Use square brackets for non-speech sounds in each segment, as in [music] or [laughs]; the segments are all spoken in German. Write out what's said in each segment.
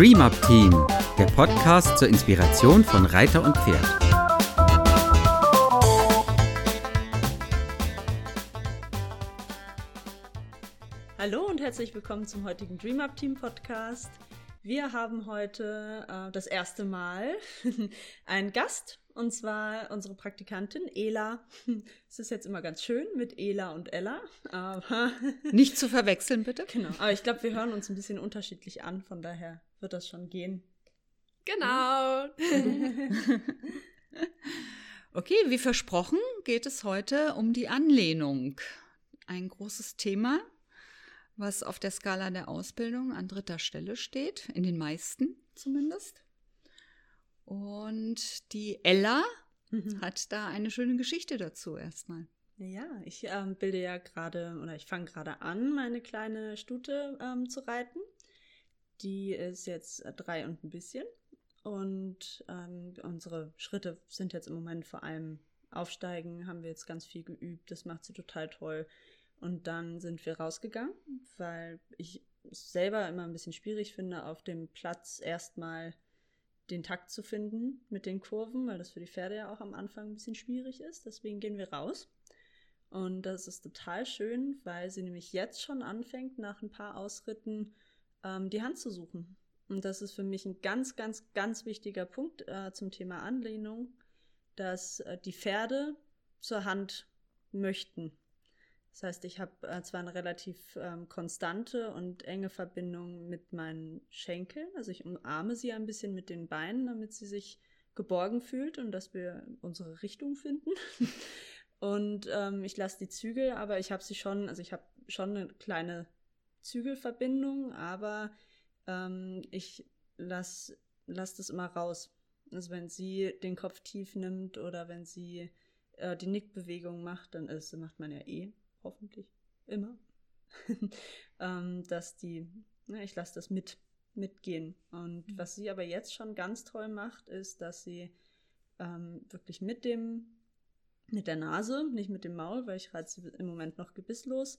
Dream Up Team, der Podcast zur Inspiration von Reiter und Pferd. Hallo und herzlich willkommen zum heutigen Dream Up Team Podcast. Wir haben heute äh, das erste Mal [laughs] einen Gast und zwar unsere Praktikantin Ela. [laughs] Es ist jetzt immer ganz schön mit Ela und Ella, aber [laughs] nicht zu verwechseln bitte. Genau. Aber ich glaube, wir hören uns ein bisschen unterschiedlich an, von daher wird das schon gehen. Genau. [laughs] okay, wie versprochen geht es heute um die Anlehnung. Ein großes Thema was auf der Skala der Ausbildung an dritter Stelle steht, in den meisten zumindest. Und die Ella mhm. hat da eine schöne Geschichte dazu erstmal. Ja, ich ähm, bilde ja gerade oder ich fange gerade an, meine kleine Stute ähm, zu reiten. Die ist jetzt drei und ein bisschen. Und ähm, unsere Schritte sind jetzt im Moment vor allem Aufsteigen, haben wir jetzt ganz viel geübt. Das macht sie total toll. Und dann sind wir rausgegangen, weil ich es selber immer ein bisschen schwierig finde, auf dem Platz erstmal den Takt zu finden mit den Kurven, weil das für die Pferde ja auch am Anfang ein bisschen schwierig ist. Deswegen gehen wir raus. Und das ist total schön, weil sie nämlich jetzt schon anfängt, nach ein paar Ausritten ähm, die Hand zu suchen. Und das ist für mich ein ganz, ganz, ganz wichtiger Punkt äh, zum Thema Anlehnung, dass äh, die Pferde zur Hand möchten. Das heißt, ich habe äh, zwar eine relativ ähm, konstante und enge Verbindung mit meinen Schenkeln, also ich umarme sie ein bisschen mit den Beinen, damit sie sich geborgen fühlt und dass wir unsere Richtung finden. [laughs] und ähm, ich lasse die Zügel, aber ich habe sie schon, also ich habe schon eine kleine Zügelverbindung, aber ähm, ich lasse lass das immer raus. Also wenn sie den Kopf tief nimmt oder wenn sie äh, die Nickbewegung macht, dann ist, macht man ja eh hoffentlich immer, [laughs] ähm, dass die, ne, ich lasse das mit, mitgehen. Und mhm. was sie aber jetzt schon ganz toll macht, ist, dass sie ähm, wirklich mit dem, mit der Nase, nicht mit dem Maul, weil ich reize im Moment noch gebisslos,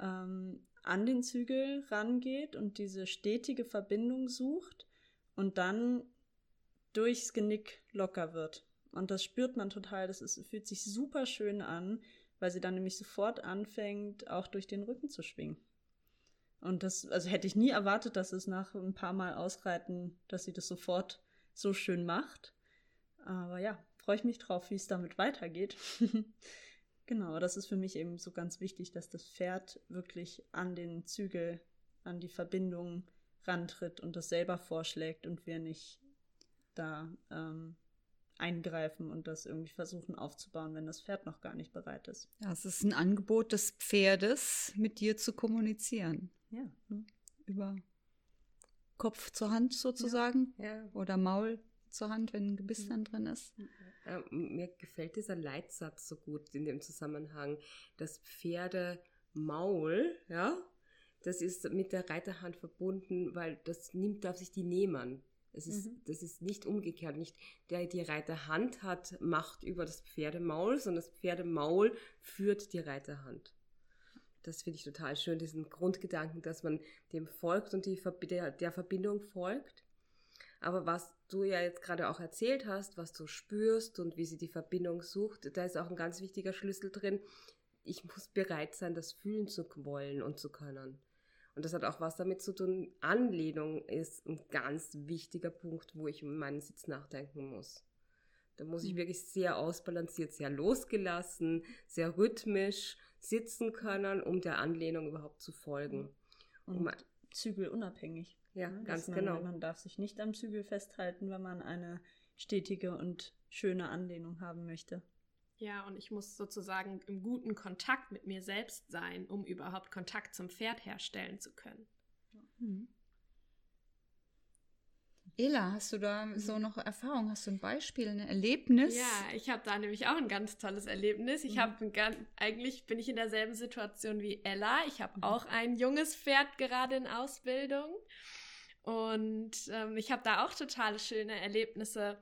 ähm, an den Zügel rangeht und diese stetige Verbindung sucht und dann durchs Genick locker wird. Und das spürt man total, das ist, fühlt sich super schön an, weil sie dann nämlich sofort anfängt, auch durch den Rücken zu schwingen. Und das, also hätte ich nie erwartet, dass es nach ein paar Mal Ausreiten, dass sie das sofort so schön macht. Aber ja, freue ich mich drauf, wie es damit weitergeht. [laughs] genau, das ist für mich eben so ganz wichtig, dass das Pferd wirklich an den Zügel, an die Verbindung rantritt und das selber vorschlägt und wir nicht da ähm, eingreifen und das irgendwie versuchen aufzubauen, wenn das Pferd noch gar nicht bereit ist. Ja, es ist ein Angebot des Pferdes, mit dir zu kommunizieren. Ja. Ne? Über Kopf zur Hand sozusagen ja. Ja. oder Maul zur Hand, wenn ein Gebiss dann drin ist. Äh, mir gefällt dieser Leitsatz so gut in dem Zusammenhang. Das Pferdemaul, ja, das ist mit der Reiterhand verbunden, weil das nimmt, darf sich die nehmen. Das ist, mhm. das ist nicht umgekehrt. Nicht der die Reiterhand hat Macht über das Pferdemaul, sondern das Pferdemaul führt die Reiterhand. Das finde ich total schön, diesen Grundgedanken, dass man dem folgt und die, der, der Verbindung folgt. Aber was du ja jetzt gerade auch erzählt hast, was du spürst und wie sie die Verbindung sucht, da ist auch ein ganz wichtiger Schlüssel drin. Ich muss bereit sein, das fühlen zu wollen und zu können. Und das hat auch was damit zu tun. Anlehnung ist ein ganz wichtiger Punkt, wo ich um meinen Sitz nachdenken muss. Da muss ich mhm. wirklich sehr ausbalanciert, sehr losgelassen, sehr rhythmisch sitzen können, um der Anlehnung überhaupt zu folgen. Und um, zügelunabhängig. Ja, ja ganz man, genau. Man darf sich nicht am Zügel festhalten, wenn man eine stetige und schöne Anlehnung haben möchte. Ja, und ich muss sozusagen im guten Kontakt mit mir selbst sein, um überhaupt Kontakt zum Pferd herstellen zu können. Mhm. Ela, hast du da so noch Erfahrung? Hast du ein Beispiel, ein Erlebnis? Ja, ich habe da nämlich auch ein ganz tolles Erlebnis. Ich mhm. habe eigentlich bin ich in derselben Situation wie Ella. Ich habe mhm. auch ein junges Pferd gerade in Ausbildung und ähm, ich habe da auch totale schöne Erlebnisse,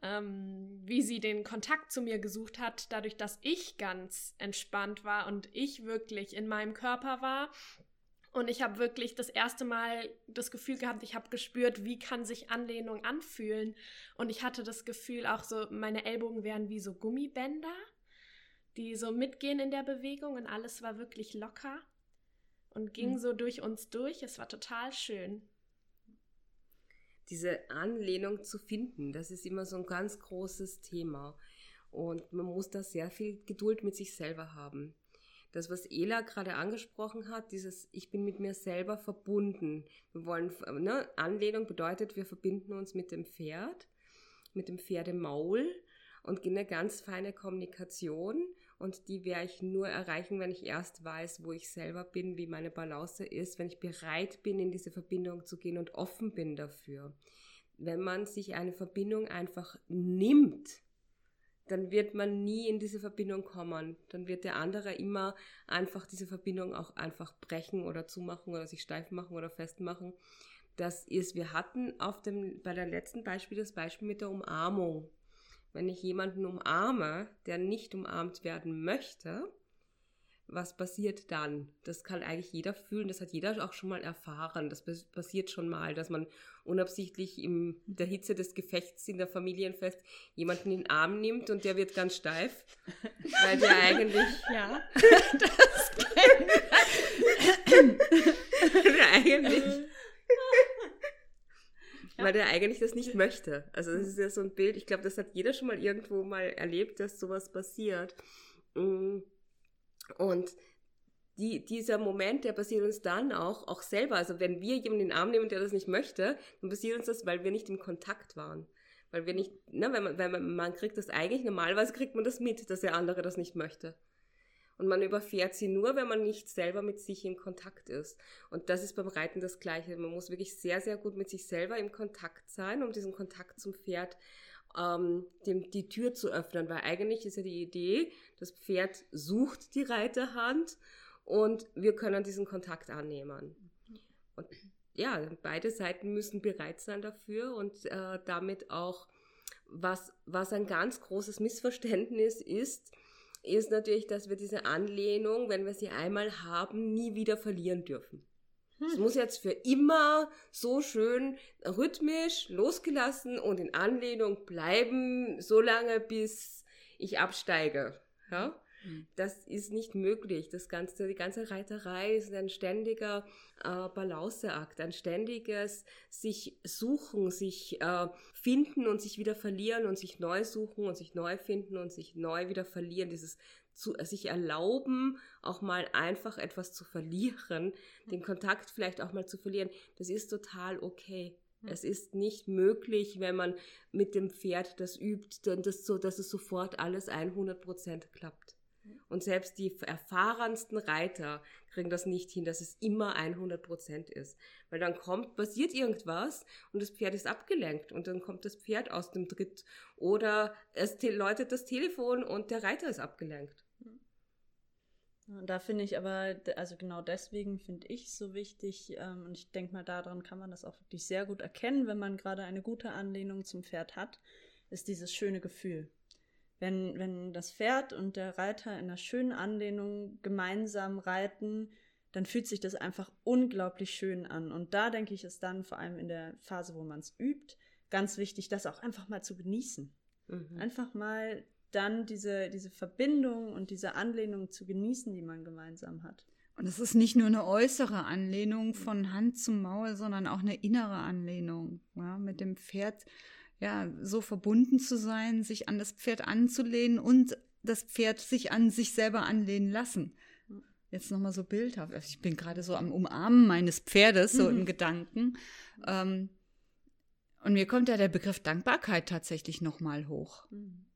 ähm, wie sie den Kontakt zu mir gesucht hat, dadurch, dass ich ganz entspannt war und ich wirklich in meinem Körper war Und ich habe wirklich das erste Mal das Gefühl gehabt, ich habe gespürt, wie kann sich Anlehnung anfühlen. Und ich hatte das Gefühl, auch so, meine Ellbogen wären wie so Gummibänder, die so mitgehen in der Bewegung und alles war wirklich locker und ging mhm. so durch uns durch. Es war total schön. Diese Anlehnung zu finden, das ist immer so ein ganz großes Thema. Und man muss da sehr viel Geduld mit sich selber haben das, was Ela gerade angesprochen hat, dieses Ich bin mit mir selber verbunden. Wir wollen, ne, Anlehnung bedeutet, wir verbinden uns mit dem Pferd, mit dem Pferdemaul und eine ganz feine Kommunikation. Und die werde ich nur erreichen, wenn ich erst weiß, wo ich selber bin, wie meine Balance ist, wenn ich bereit bin, in diese Verbindung zu gehen und offen bin dafür. Wenn man sich eine Verbindung einfach nimmt, dann wird man nie in diese Verbindung kommen. Dann wird der andere immer einfach diese Verbindung auch einfach brechen oder zumachen oder sich steif machen oder festmachen. Das ist, wir hatten auf dem, bei der letzten Beispiel das Beispiel mit der Umarmung. Wenn ich jemanden umarme, der nicht umarmt werden möchte, was passiert dann? Das kann eigentlich jeder fühlen, das hat jeder auch schon mal erfahren. Das passiert schon mal, dass man unabsichtlich in der Hitze des Gefechts in der Familienfest jemanden in den Arm nimmt und der wird ganz steif, weil der eigentlich... [laughs] Ja, [laughs] das [laughs] der eigentlich... Weil der eigentlich das nicht möchte. Also das ist ja so ein Bild, ich glaube, das hat jeder schon mal irgendwo mal erlebt, dass sowas passiert. Und und die, dieser Moment, der passiert uns dann auch, auch selber. Also wenn wir jemanden in den Arm nehmen, der das nicht möchte, dann passiert uns das, weil wir nicht im Kontakt waren. Weil wir nicht, ne, wenn man, wenn man, man kriegt das eigentlich, normalerweise kriegt man das mit, dass der andere das nicht möchte. Und man überfährt sie nur, wenn man nicht selber mit sich im Kontakt ist. Und das ist beim Reiten das Gleiche. Man muss wirklich sehr, sehr gut mit sich selber im Kontakt sein, um diesen Kontakt zum Pferd ähm, dem, die Tür zu öffnen, weil eigentlich ist ja die Idee, das Pferd sucht die Reiterhand und wir können diesen Kontakt annehmen. Und ja, beide Seiten müssen bereit sein dafür und äh, damit auch, was, was ein ganz großes Missverständnis ist, ist natürlich, dass wir diese Anlehnung, wenn wir sie einmal haben, nie wieder verlieren dürfen. Es muss jetzt für immer so schön rhythmisch losgelassen und in Anlehnung bleiben, so lange bis ich absteige. Ja? Mhm. Das ist nicht möglich. Das ganze, die ganze Reiterei ist ein ständiger äh, Balanceakt, ein ständiges sich suchen, sich äh, finden und sich wieder verlieren und sich neu suchen und sich neu finden und sich neu wieder verlieren. Dieses zu, sich erlauben, auch mal einfach etwas zu verlieren, den Kontakt vielleicht auch mal zu verlieren, das ist total okay. Es ist nicht möglich, wenn man mit dem Pferd das übt, dann das so, dass es sofort alles 100% klappt. Und selbst die erfahrensten Reiter kriegen das nicht hin, dass es immer 100% ist. Weil dann kommt, passiert irgendwas und das Pferd ist abgelenkt und dann kommt das Pferd aus dem Tritt oder es läutet das Telefon und der Reiter ist abgelenkt. Da finde ich aber, also genau deswegen finde ich so wichtig, ähm, und ich denke mal, daran kann man das auch wirklich sehr gut erkennen, wenn man gerade eine gute Anlehnung zum Pferd hat, ist dieses schöne Gefühl. Wenn, wenn das Pferd und der Reiter in einer schönen Anlehnung gemeinsam reiten, dann fühlt sich das einfach unglaublich schön an. Und da denke ich, ist dann vor allem in der Phase, wo man es übt, ganz wichtig, das auch einfach mal zu genießen. Mhm. Einfach mal dann diese, diese Verbindung und diese Anlehnung zu genießen, die man gemeinsam hat. Und es ist nicht nur eine äußere Anlehnung von Hand zum Maul, sondern auch eine innere Anlehnung. Ja, mit dem Pferd ja so verbunden zu sein, sich an das Pferd anzulehnen und das Pferd sich an sich selber anlehnen lassen. Jetzt nochmal so bildhaft. Also ich bin gerade so am Umarmen meines Pferdes, so mhm. im Gedanken. Ähm, und mir kommt ja der Begriff Dankbarkeit tatsächlich nochmal hoch. Mhm.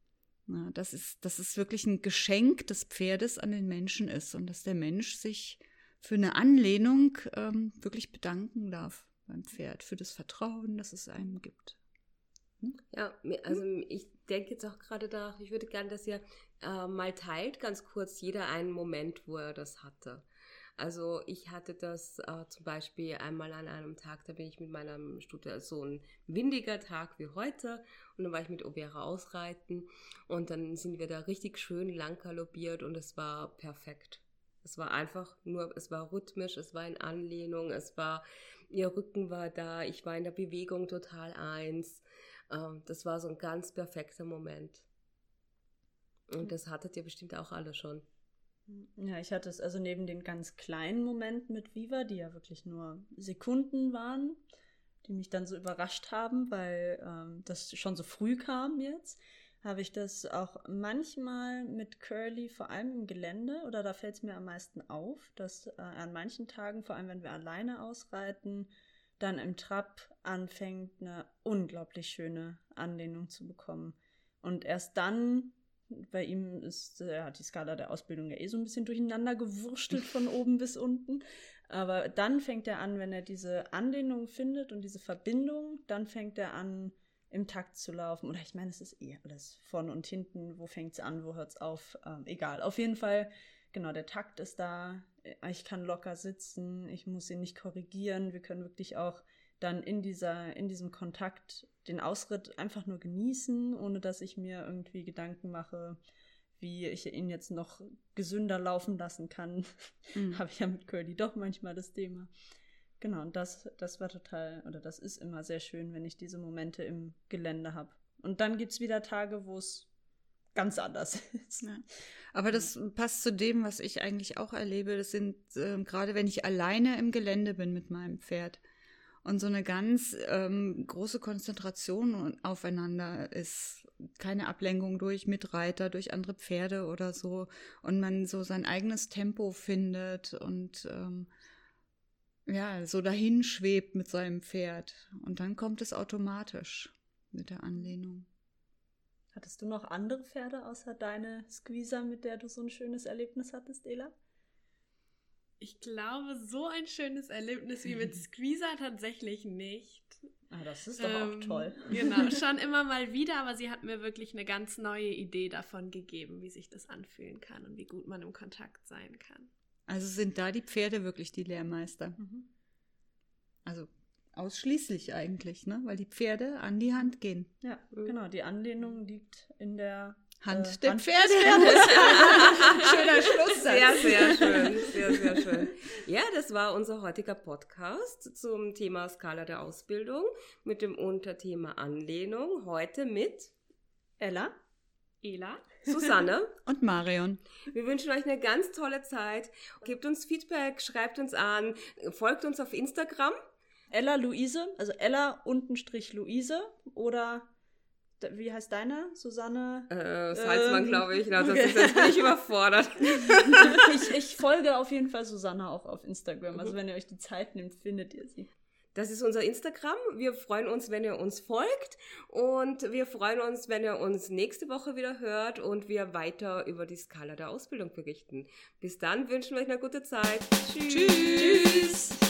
Ja, das, ist, das ist wirklich ein Geschenk des Pferdes an den Menschen ist und dass der Mensch sich für eine Anlehnung ähm, wirklich bedanken darf beim Pferd, für das Vertrauen, das es einem gibt. Hm? Ja, also ich denke jetzt auch gerade da, ich würde gerne, dass ihr äh, mal teilt, ganz kurz, jeder einen Moment, wo er das hatte. Also ich hatte das äh, zum Beispiel einmal an einem Tag, da bin ich mit meinem Stute, so ein windiger Tag wie heute, und dann war ich mit Overa ausreiten und dann sind wir da richtig schön lang galoppiert und es war perfekt. Es war einfach nur, es war rhythmisch, es war in Anlehnung, es war, ihr Rücken war da, ich war in der Bewegung total eins. Ähm, das war so ein ganz perfekter Moment. Und das hattet ihr bestimmt auch alle schon. Ja, ich hatte es also neben den ganz kleinen Momenten mit Viva, die ja wirklich nur Sekunden waren, die mich dann so überrascht haben, weil ähm, das schon so früh kam jetzt, habe ich das auch manchmal mit Curly, vor allem im Gelände, oder da fällt es mir am meisten auf, dass äh, an manchen Tagen, vor allem wenn wir alleine ausreiten, dann im Trab anfängt, eine unglaublich schöne Anlehnung zu bekommen. Und erst dann bei ihm ist er hat die Skala der Ausbildung ja eh so ein bisschen durcheinander gewurschtelt von [laughs] oben bis unten. Aber dann fängt er an, wenn er diese Anlehnung findet und diese Verbindung, dann fängt er an, im Takt zu laufen. Oder ich meine, es ist eh alles vorne und hinten. Wo fängt es an, wo hört es auf? Ähm, egal. Auf jeden Fall, genau, der Takt ist da. Ich kann locker sitzen. Ich muss ihn nicht korrigieren. Wir können wirklich auch dann in dieser, in diesem Kontakt den Ausritt einfach nur genießen, ohne dass ich mir irgendwie Gedanken mache, wie ich ihn jetzt noch gesünder laufen lassen kann. [laughs] Mhm. Habe ich ja mit Curly doch manchmal das Thema. Genau, und das, das war total, oder das ist immer sehr schön, wenn ich diese Momente im Gelände habe. Und dann gibt es wieder Tage, wo es ganz anders [laughs] ist. Ja. Aber das passt zu dem, was ich eigentlich auch erlebe. Das sind äh, gerade, wenn ich alleine im Gelände bin mit meinem Pferd, und so eine ganz ähm, große Konzentration aufeinander ist. Keine Ablenkung durch Mitreiter, durch andere Pferde oder so. Und man so sein eigenes Tempo findet und ähm, ja, so dahin schwebt mit seinem Pferd. Und dann kommt es automatisch mit der Anlehnung. Hattest du noch andere Pferde außer deine Squeezer, mit der du so ein schönes Erlebnis hattest, Ela? Ich glaube, so ein schönes Erlebnis wie mit [laughs] Squeezer tatsächlich nicht. Ah, das ist doch ähm, auch toll. [laughs] Genau, [laughs] schon immer mal wieder, aber sie hat mir wirklich eine ganz neue Idee davon gegeben, wie sich das anfühlen kann und wie gut man im Kontakt sein kann. Also sind da die Pferde wirklich die Lehrmeister? Mhm. Also ausschließlich eigentlich, ne? Weil die Pferde an die Hand gehen. Ja, genau. Die Anlehnung liegt in der Hand äh, der Hand Pferde. [laughs] Schöner Schluss. Sehr, sehr schön. Sehr, sehr [laughs] schön. Ja, das war unser heutiger Podcast zum Thema Skala der Ausbildung mit dem Unterthema Anlehnung. Heute mit Ella, Ela, Susanne [laughs] und Marion. Wir wünschen euch eine ganz tolle Zeit. Gebt uns Feedback, schreibt uns an, folgt uns auf Instagram. Ella Luise, also Ella untenstrich Luise oder wie heißt deine? Susanne? Äh, Salzmann, ähm, glaube ich. Also, [laughs] okay. Jetzt bin ich überfordert. [laughs] ich, ich, folge auf jeden Fall Susanne auch auf Instagram. Also wenn ihr euch die Zeit nehmt, findet ihr sie. Das ist unser Instagram. Wir freuen uns, wenn ihr uns folgt. Und wir freuen uns, wenn ihr uns nächste Woche wieder hört und wir weiter über die Skala der Ausbildung berichten. Bis dann wünschen wir euch eine gute Zeit. Tschüss. Tschüss.